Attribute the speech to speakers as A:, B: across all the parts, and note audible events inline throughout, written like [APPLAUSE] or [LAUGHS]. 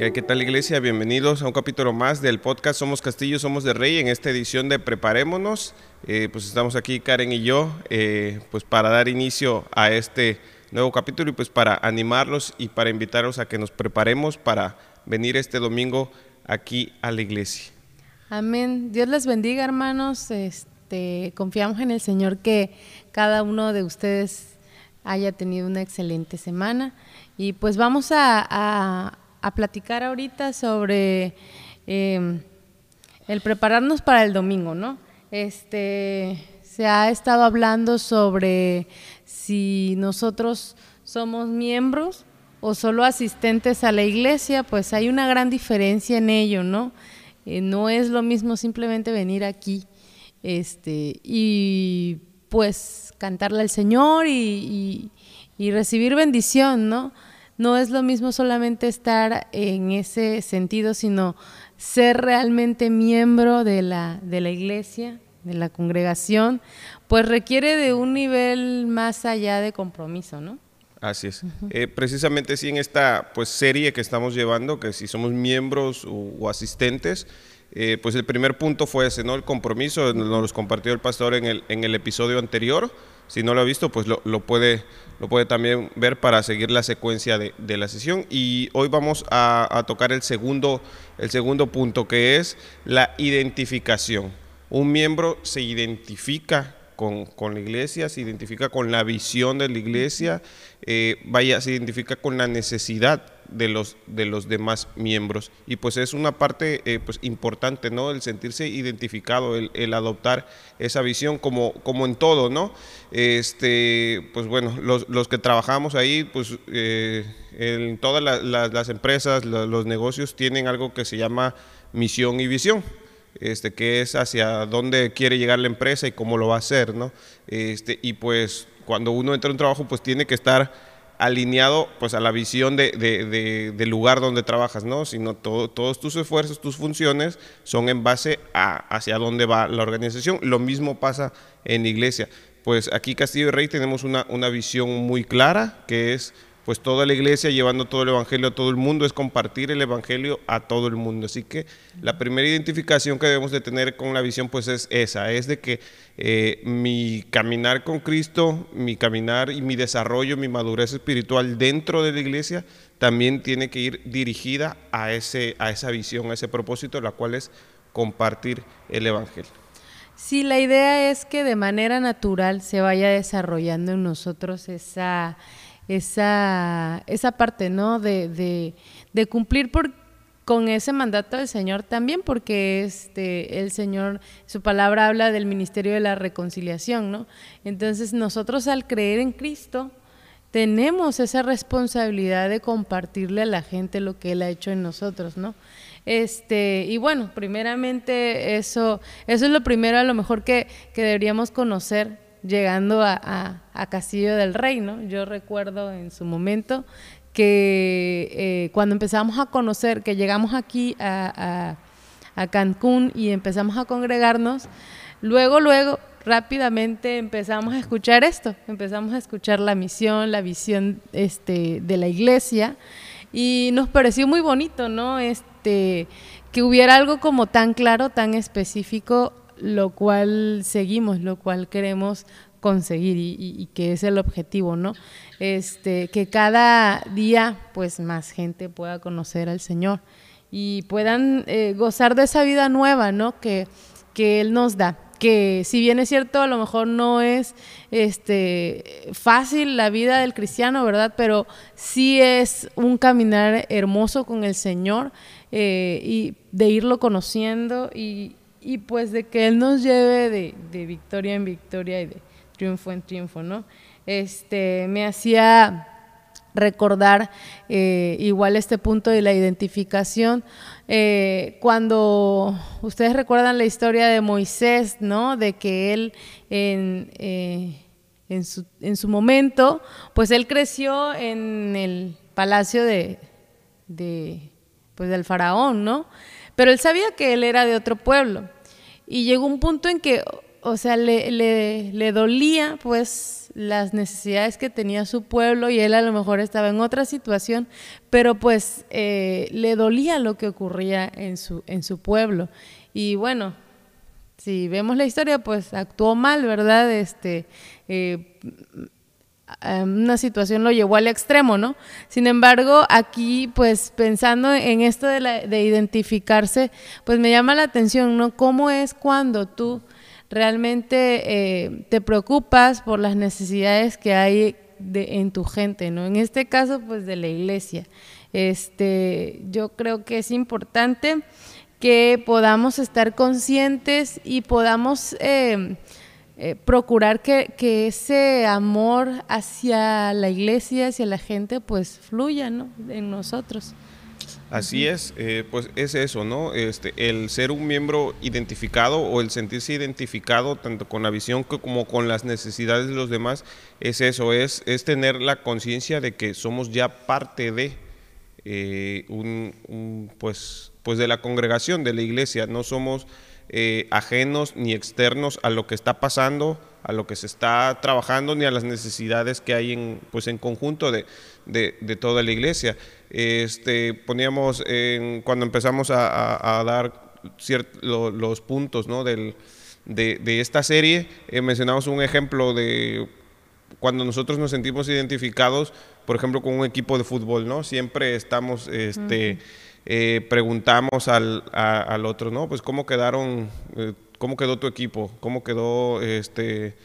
A: ¿Qué, tal iglesia? Bienvenidos a un capítulo más del podcast Somos Castillo, Somos de Rey en esta edición de Preparémonos. Eh, pues estamos aquí Karen y yo eh, pues para dar inicio a este nuevo capítulo y pues para animarlos y para invitarlos a que nos preparemos para venir este domingo aquí a la iglesia.
B: Amén. Dios les bendiga hermanos. Este, confiamos en el Señor que cada uno de ustedes haya tenido una excelente semana y pues vamos a a platicar ahorita sobre em, el prepararnos para el domingo, ¿no? Este, se ha estado hablando sobre si nosotros somos miembros o solo asistentes a la iglesia, pues hay una gran diferencia en ello, ¿no? Eh, no es lo mismo simplemente venir aquí este, y pues cantarle al Señor y, y recibir bendición, ¿no? No es lo mismo solamente estar en ese sentido, sino ser realmente miembro de la, de la iglesia, de la congregación, pues requiere de un nivel más allá de compromiso, ¿no?
A: Así es. Eh, precisamente sí en esta pues serie que estamos llevando, que si somos miembros o, asistentes, eh, pues el primer punto fue ese, ¿no? El compromiso, nos lo compartió el pastor en el, en el episodio anterior. Si no lo ha visto, pues lo, puede lo puede también ver para seguir la secuencia de, la sesión. Y hoy vamos a, tocar el segundo, el segundo punto, que es la identificación. Un miembro se identifica con, con, la iglesia, se identifica con la visión de la iglesia, eh, vaya, se identifica con la necesidad de los, de los demás miembros. Y pues es una parte eh, pues importante, ¿no? El sentirse identificado, el, adoptar esa visión como, como en todo, ¿no? Este, pues bueno, los, los que trabajamos ahí, pues eh, en todas las empresas, los negocios tienen algo que se llama misión y visión. Este, que es hacia dónde quiere llegar la empresa y cómo lo va a hacer, ¿no? Este, y pues cuando uno entra en un trabajo, pues tiene que estar alineado pues a la visión de, del lugar donde trabajas, ¿no? Sino todos tus esfuerzos, tus funciones son en base a hacia dónde va la organización. Lo mismo pasa en iglesia. Pues aquí Castillo y Rey tenemos una, una visión muy clara, que es pues toda la iglesia llevando todo el evangelio a todo el mundo es compartir el evangelio a todo el mundo. Así que la primera identificación que debemos de tener con la visión pues es esa, es de que eh, mi caminar con Cristo, mi caminar y mi desarrollo, mi madurez espiritual dentro de la iglesia también tiene que ir dirigida a, ese, a esa visión, a ese propósito, la cual es compartir el evangelio.
B: Sí, la idea es que de manera natural se vaya desarrollando en nosotros esa esa, esa parte, ¿no? De, de, cumplir por, con ese mandato del Señor también, porque este, el Señor, su palabra habla del ministerio de la reconciliación, ¿no? Entonces nosotros al creer en Cristo, tenemos esa responsabilidad de compartirle a la gente lo que Él ha hecho en nosotros, ¿no? Este, y bueno, primeramente eso, eso es lo primero a lo mejor que, que deberíamos conocer llegando a, Castillo del Rey, ¿no? Yo recuerdo en su momento que eh, cuando empezamos a conocer, que llegamos aquí a, Cancún y empezamos a congregarnos, luego, luego, rápidamente empezamos a escuchar esto, empezamos a escuchar la misión, la visión este, de la iglesia y nos pareció muy bonito, ¿no? Este, que hubiera algo como tan claro, tan específico lo cual seguimos, lo cual queremos conseguir y, que es el objetivo, ¿no? Este, que cada día pues más gente pueda conocer al Señor y puedan eh, gozar de esa vida nueva, ¿no? Que, que Él nos da. Que si bien es cierto, a lo mejor no es este, fácil la vida del cristiano, ¿verdad? Pero sí es un caminar hermoso con el Señor eh, y de irlo conociendo y, y pues de que Él nos lleve de, victoria en victoria y de triunfo en triunfo, ¿no? Este, me hacía recordar eh, igual este punto de la identificación. Eh, cuando ustedes recuerdan la historia de Moisés, ¿no? De que él en, eh, en, su, en, su, momento, pues él creció en el palacio de, de, pues del faraón, ¿no? Pero él sabía que él era de otro pueblo. Y llegó un punto en que o sea, le, le, le, dolía pues las necesidades que tenía su pueblo y él a lo mejor estaba en otra situación, pero pues eh, le dolía lo que ocurría en su, en su pueblo. Y bueno, si vemos la historia, pues actuó mal, ¿verdad? Este, eh, una situación lo llevó al extremo, ¿no? Sin embargo, aquí, pues pensando en esto de identificarse, pues me llama la atención, ¿no? ¿Cómo es cuando tú realmente eh, te preocupas por las necesidades que hay de, en tu gente, ¿no? En este caso, pues de la iglesia. Este, yo creo que es importante que podamos estar conscientes y podamos eh, eh, procurar que, que, ese amor hacia la iglesia, hacia la gente, pues fluya ¿no? en nosotros.
A: Así es, eh, pues es eso, ¿no? Este, el ser un miembro identificado o el sentirse identificado tanto con la visión como con las necesidades de los demás, es eso, es, es tener la conciencia de que somos ya parte de eh, un, pues, pues de la congregación, de la iglesia, no somos eh, ajenos ni externos a lo que está pasando, a lo que se está trabajando, ni a las necesidades que hay en, pues en conjunto de, de, toda la iglesia. Este, poníamos cuando empezamos a, dar los puntos ¿no? Del, de, esta serie, eh, mencionamos un ejemplo de cuando nosotros nos sentimos identificados, por ejemplo, con un equipo de fútbol, ¿no? Siempre estamos, este, eh, preguntamos al, al, otro, ¿no? Pues cómo quedaron, eh, cómo quedó tu equipo, cómo quedó, este,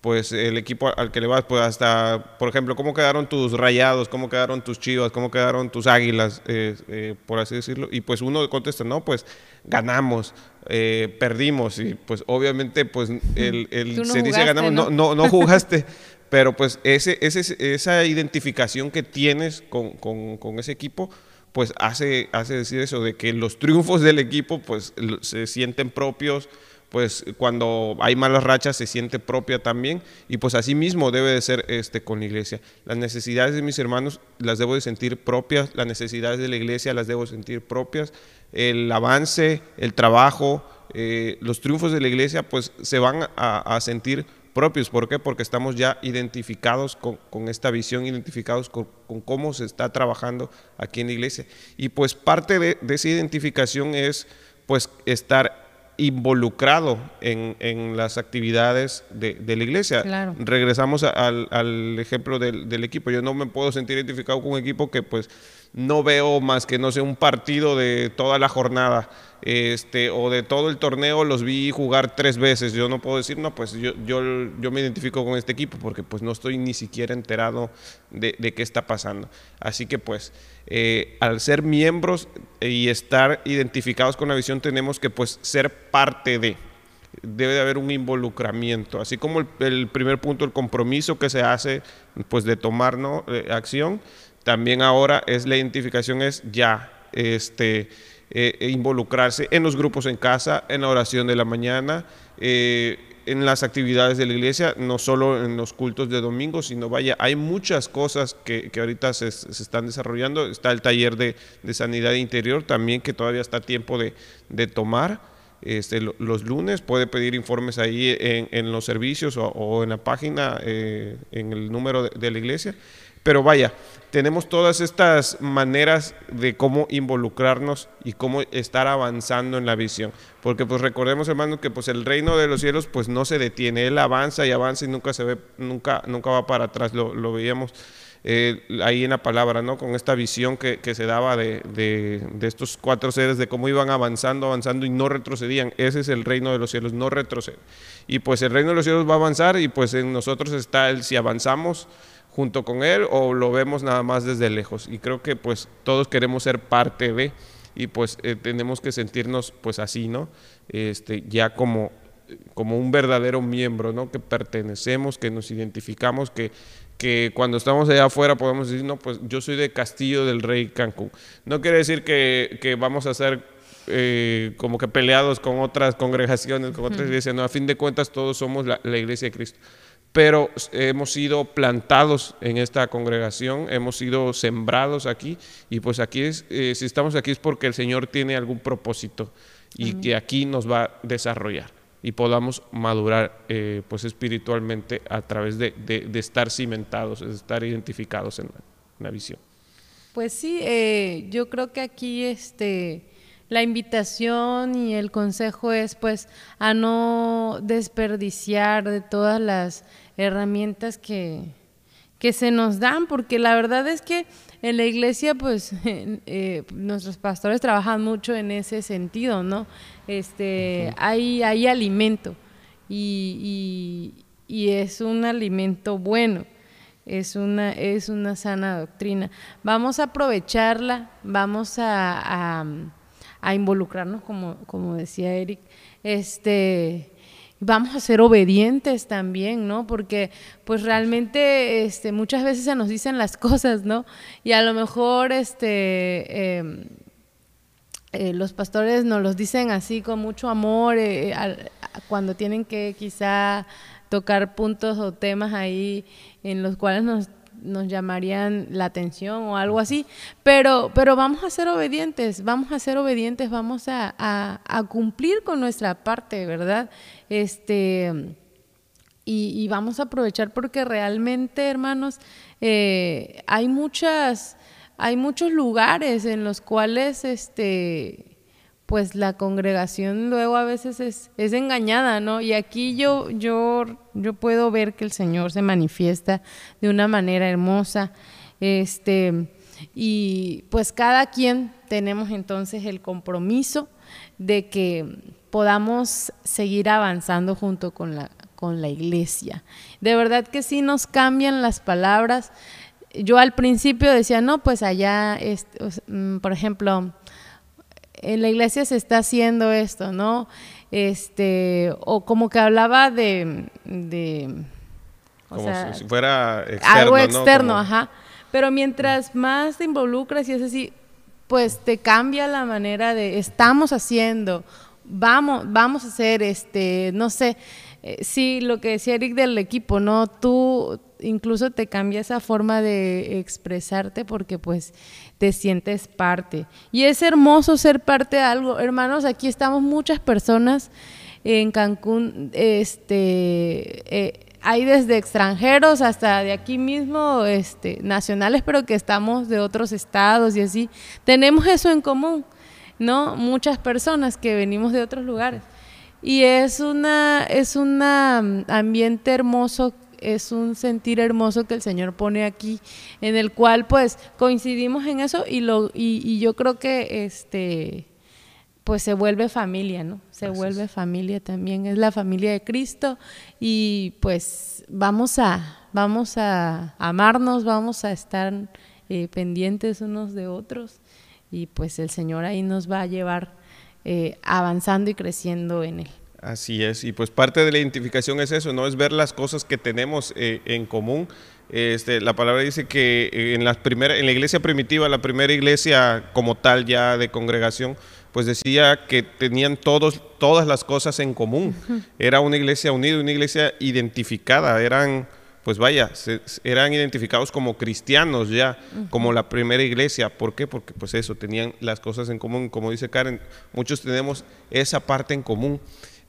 A: pues el equipo al que le vas, pues hasta, por ejemplo, cómo quedaron tus rayados, cómo quedaron tus chivas, cómo quedaron tus águilas, eh, por así decirlo. Y pues uno contesta, no, pues ganamos, perdimos. Y pues obviamente, pues el, [LAUGHS] se dice ganamos, no, no, no [LAUGHS] jugaste. Pero pues ese, ese, esa identificación que tienes con, con, ese equipo, pues hace, hace decir eso, de que los triunfos del equipo pues se sienten propios, pues cuando hay malas rachas se siente propia también y pues así mismo debe de ser este con la iglesia. Las necesidades de mis hermanos las debo de sentir propias, las necesidades de la iglesia las debo de sentir propias, el avance, el trabajo, eh, los triunfos de la iglesia pues se van a, a sentir propios. ¿Por qué? Porque estamos ya identificados con, esta visión, identificados con, cómo se está trabajando aquí en la iglesia. Y pues parte de, esa identificación es pues estar involucrado en, las actividades de, la iglesia. Regresamos al, ejemplo del, del, equipo. Yo no me puedo sentir identificado con un equipo que pues no veo más que, no sé, un partido de toda la jornada este, o de todo el torneo los vi jugar tres veces. Yo no puedo decir, no, pues yo, yo, yo me identifico con este equipo porque pues no estoy ni siquiera enterado de, qué está pasando. Así que pues eh, al ser miembros y estar identificados con la visión tenemos que pues ser parte de debe de haber un involucramiento, así como el, primer punto, el compromiso que se hace pues de tomar. Eh, acción, también ahora es la identificación es ya este eh, e involucrarse en los grupos en casa, en la oración de la mañana, eh, en las actividades de la iglesia, no solo en los cultos de domingo, sino vaya, hay muchas cosas que, ahorita se, están desarrollando. Está el taller de, sanidad interior también que todavía está a tiempo de, tomar. Este, los lunes puede pedir informes ahí en, los servicios o, en la página, eh, en el número de la iglesia. Pero vaya, tenemos todas estas maneras de cómo involucrarnos y cómo estar avanzando en la visión. Porque pues recordemos, hermano, que pues el reino de los cielos pues no se detiene, él avanza y avanza y nunca se ve, nunca, nunca va para atrás, lo, veíamos eh, ahí en la palabra, ¿no? Con esta visión que, se daba de, estos cuatro seres, de cómo iban avanzando, avanzando y no retrocedían. Ese es el reino de los cielos, no retrocede. Y pues el reino de los cielos va a avanzar y pues en nosotros está el si avanzamos junto con él o lo vemos nada más desde lejos. Y creo que pues todos queremos ser parte de y pues eh, tenemos que sentirnos pues así, ¿no? Este, ya como, como un verdadero miembro, ¿no? Que pertenecemos, que nos identificamos, que, que cuando estamos allá afuera podemos decir, no, pues yo soy de Castillo del Rey Cancún. No quiere decir que, que vamos a ser eh, como que peleados con otras congregaciones, con otras iglesias, no, a fin de cuentas todos somos la, la iglesia de Cristo pero hemos sido plantados en esta congregación, hemos sido sembrados aquí y pues aquí es, eh, si estamos aquí es porque el Señor tiene algún propósito y que aquí nos va a desarrollar. Y podamos madurar eh, pues espiritualmente a través de, estar cimentados, de estar identificados en la, visión.
B: Pues sí, eh, yo creo que aquí este la invitación y el consejo es pues a no desperdiciar de todas las herramientas que, que se nos dan, porque la verdad es que en la iglesia pues [LAUGHS] eh, nuestros pastores trabajan mucho en ese sentido, ¿no? Este, hay, hay alimento y, y, es un alimento bueno es una, es una sana doctrina. Vamos a aprovecharla, vamos a, a involucrarnos, como, como decía Eric, este, vamos a ser obedientes también, ¿no? Porque pues realmente este, muchas veces se nos dicen las cosas, ¿no? Y a lo mejor este, em, eh, los pastores nos los dicen así con mucho amor, eh, cuando tienen que quizá tocar puntos o temas ahí en los cuales nos nos llamarían la atención o algo así, pero, pero vamos a ser obedientes, vamos a ser obedientes, vamos a, cumplir con nuestra parte, ¿verdad? Este, y, vamos a aprovechar porque realmente, hermanos, eh, hay muchas, hay muchos lugares en los cuales este pues la congregación luego a veces es, engañada, ¿no? Y aquí yo, yo, yo puedo ver que el Señor se manifiesta de una manera hermosa. Este, y pues cada quien tenemos entonces el compromiso de que podamos seguir avanzando junto con la, con la iglesia. De verdad que sí nos cambian las palabras. Yo al principio decía, no, pues allá, este, mm, por ejemplo, en la iglesia se está haciendo esto, ¿no? Este, o como que hablaba de,
A: como si fuera
B: externo, algo externo, ajá. Pero mientras más te involucras y es así, pues te cambia la manera de estamos haciendo, vamos, vamos a hacer, este, no sé, eh, sí, lo que decía Eric del equipo, ¿no? Tú incluso te cambia esa forma de expresarte porque pues te sientes parte. Y es hermoso ser parte de algo. Hermanos, aquí estamos muchas personas en Cancún, este, eh, hay desde extranjeros hasta de aquí mismo, este, nacionales, pero que estamos de otros estados y así. Tenemos eso en común, ¿no? Muchas personas que venimos de otros lugares. Y es una, es un ambiente hermoso es un sentir hermoso que el Señor pone aquí, en el cual pues coincidimos en eso y, lo, y, yo creo que este pues se vuelve familia, ¿no? Se vuelve familia también, es la familia de Cristo y pues vamos a, vamos a amarnos, vamos a estar eh, pendientes unos de otros y pues el Señor ahí nos va a llevar eh, avanzando y creciendo en Él.
A: Así es, y pues parte de la identificación es eso, ¿no? Es ver las cosas que tenemos eh, en común. Este, la palabra dice que eh, en la, primera, en la iglesia primitiva, la primera iglesia como tal ya de congregación, pues decía que tenían todos, todas las cosas en común. Era una iglesia unida, una iglesia identificada, eran pues vaya, eran identificados como cristianos ya, como la primera iglesia. ¿Por qué? Porque pues eso, tenían las cosas en común. Como dice Karen, muchos tenemos esa parte en común.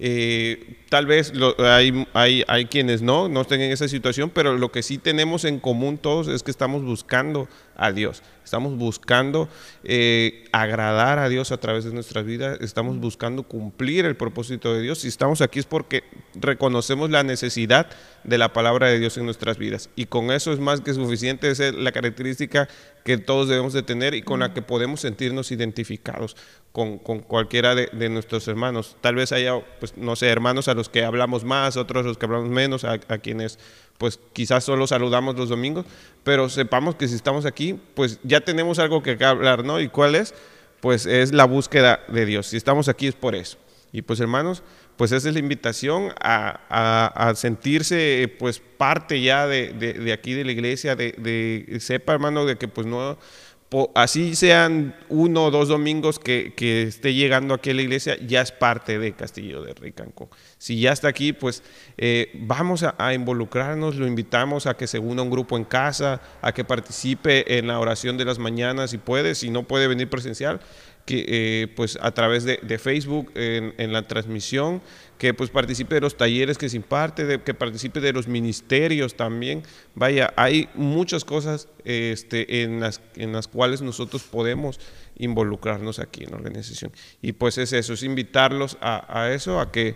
A: Eh, tal vez hay, hay, hay, quienes no, no estén en esa situación, pero lo que sí tenemos en común todos es que estamos buscando a Dios, estamos buscando eh, agradar a Dios a través de nuestras vidas, estamos buscando cumplir el propósito de Dios. Si estamos aquí es porque reconocemos la necesidad de la palabra de Dios en nuestras vidas. Y con eso es más que suficiente, esa es la característica que todos debemos de tener y con la que podemos sentirnos identificados con, cualquiera de, nuestros hermanos. Tal vez haya, pues, no sé, hermanos a los que hablamos más, otros a los que hablamos menos, a, quienes pues quizás solo saludamos los domingos, pero sepamos que si estamos aquí, pues ya tenemos algo que hablar, ¿no? ¿Y cuál es? Pues es la búsqueda de Dios. Si estamos aquí es por eso. Y pues hermanos, pues esa es la invitación a, sentirse pues parte ya de, de, aquí de la iglesia, de, de sepa hermano de que pues no así sean uno o dos domingos que, esté llegando aquí a la iglesia, ya es parte de Castillo de Ricancón. Si ya está aquí, pues eh, vamos a, involucrarnos, lo invitamos a que se una un grupo en casa, a que participe en la oración de las mañanas si puede, si no puede venir presencial, eh, pues a través de, Facebook en, la transmisión, que pues participe de los talleres que se imparte, de, que participe de los ministerios también. Vaya, hay muchas cosas este, en, las, en las cuales nosotros podemos involucrarnos aquí en la organización. Y pues es eso, es invitarlos a eso, a que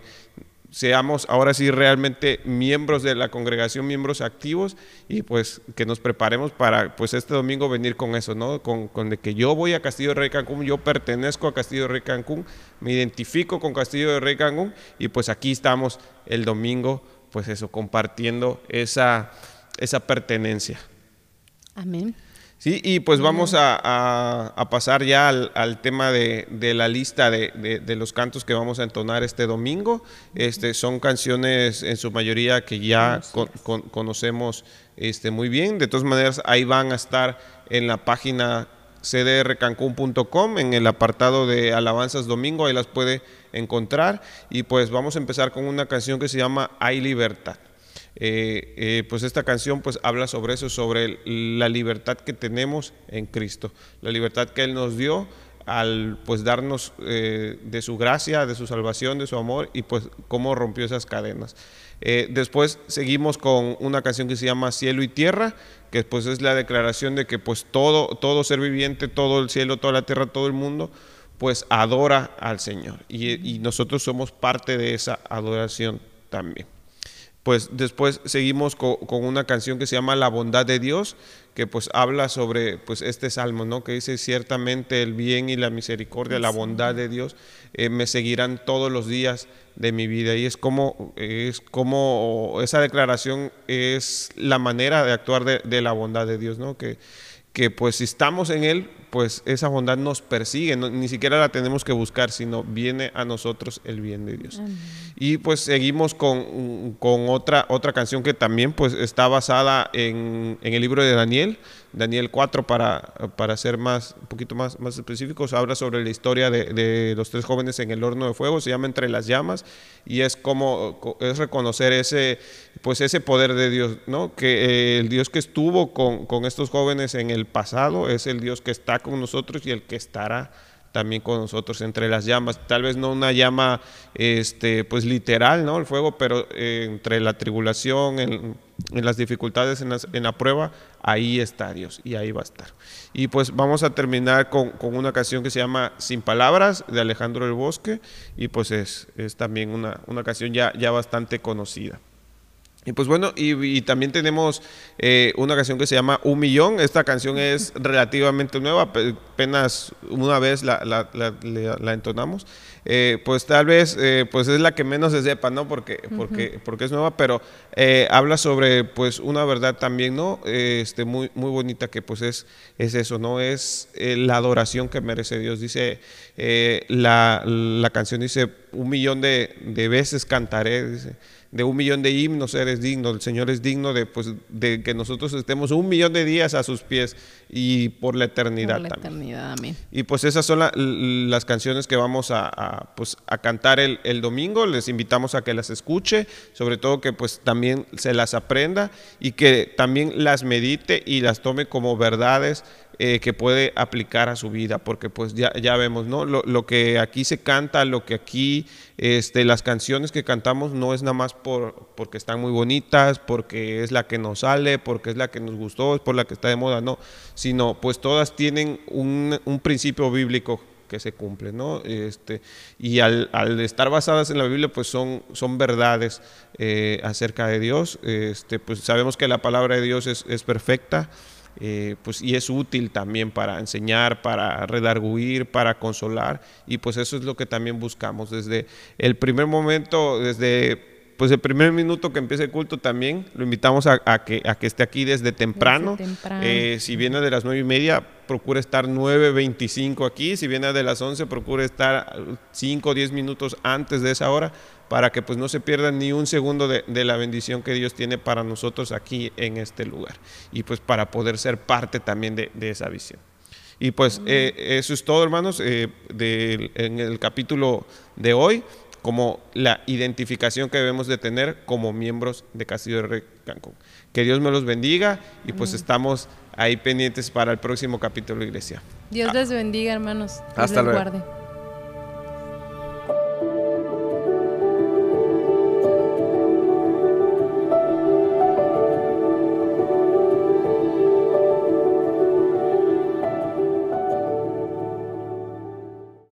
A: seamos ahora sí realmente miembros de la congregación, miembros activos y pues que nos preparemos para pues este domingo venir con eso, ¿no? Con, con de que yo voy a Castillo de Rey Cancún, yo pertenezco a Castillo de Rey Cancún, me identifico con Castillo de Rey Cancún y pues aquí estamos el domingo, pues eso, compartiendo esa, esa pertenencia.
B: Amén.
A: Sí, y pues vamos a, pasar ya al, tema de, la lista de, los cantos que vamos a entonar este domingo. Este, son canciones en su mayoría que ya conocemos este, muy bien. De todas maneras, ahí van a estar en la página cdrcancún.com en el apartado de alabanzas domingo, ahí las puede encontrar. Y pues vamos a empezar con una canción que se llama Hay libertad. Eh, eh, pues esta canción pues habla sobre eso, sobre la libertad que tenemos en Cristo, la libertad que Él nos dio al pues darnos eh, de su gracia, de su salvación, de su amor y pues cómo rompió esas cadenas. después seguimos con una canción que se llama Cielo y Tierra, que pues es la declaración de que pues todo, todo ser viviente, todo el cielo, toda la tierra, todo el mundo, pues adora al Señor y nosotros somos parte de esa adoración también pues después seguimos con, una canción que se llama La bondad de Dios, que pues habla sobre pues este salmo, ¿no? Que dice ciertamente el bien y la misericordia, la bondad de Dios eh, me seguirán todos los días de mi vida y es como es como esa declaración es la manera de actuar de, de la bondad de Dios, ¿no? Que que pues si estamos en Él, pues esa bondad nos persigue, ni siquiera la tenemos que buscar, sino viene a nosotros el bien de Dios. Y pues seguimos con, con, otra, otra canción que también pues está basada en, en el libro de Daniel, Daniel 4 para, para ser más, un poquito más, más específicos, habla sobre la historia de, los tres jóvenes en el horno de fuego, se llama Entre las llamas, y es como, es reconocer ese, pues ese poder de Dios, ¿no? Que eh, el Dios que estuvo con, con estos jóvenes en el pasado es el Dios que está con nosotros y el que estará también con nosotros entre las llamas. Tal vez no una llama este, pues literal, ¿no? El fuego, pero eh, entre la tribulación, en, las dificultades, en, la prueba, ahí está Dios y ahí va a estar. Y pues vamos a terminar con, con, una canción que se llama Sin Palabras de Alejandro del Bosque y pues es, es también una, una canción ya, ya bastante conocida. Y pues bueno, y, también tenemos eh, una canción que se llama Un Millón. Esta canción es [LAUGHS] relativamente nueva, apenas una vez la, la, entonamos. Eh, pues tal vez eh, pues es la que menos se sepa, ¿no? Porque, porque, porque es nueva, pero habla sobre pues una verdad también, ¿no? este, muy, muy bonita que pues es, es eso, ¿no? Es la adoración que merece Dios. Dice, la, la canción dice, un millón de, de veces cantaré, dice de un millón de himnos eres digno, el Señor es digno de, pues, de que nosotros estemos un millón de días a sus pies y por la eternidad.
B: Por la eternidad, amén.
A: Y pues esas son las canciones que vamos a, pues, a cantar el, el, domingo, les invitamos a que las escuche, sobre todo que pues también se las aprenda y que también las medite y las tome como verdades eh, que puede aplicar a su vida, porque pues ya, ya vemos, ¿no? Lo, que aquí se canta, lo que aquí, este, las canciones que cantamos no es nada más por, porque están muy bonitas, porque es la que nos sale, porque es la que nos gustó, es por la que está de moda, no, sino pues todas tienen un, un principio bíblico que se cumple, ¿no? Este, y al, al, estar basadas en la Biblia, pues son, son verdades eh, acerca de Dios. Este, pues sabemos que la palabra de Dios es, es perfecta, eh, pues, y es útil también para enseñar, para redarguir, para consolar, y pues eso es lo que también buscamos desde el primer momento, desde pues el primer minuto que empiece el culto también lo invitamos a, que, a que esté aquí desde temprano. Eh, si viene de las nueve y media, procure estar 9.25 aquí. Si viene de las 11, procure estar 5 o 10 minutos antes de esa hora para que pues no se pierda ni un segundo de, la bendición que Dios tiene para nosotros aquí en este lugar y pues para poder ser parte también de, esa visión. Y pues eh, eso es todo hermanos eh, en el capítulo de hoy como la identificación que debemos de tener como miembros de Castillo de Rey Cancún. Que Dios me los bendiga y pues estamos ahí pendientes para el próximo capítulo de Iglesia.
B: Dios les bendiga, hermanos. Dios
A: Hasta
B: les
A: luego.
B: guarde.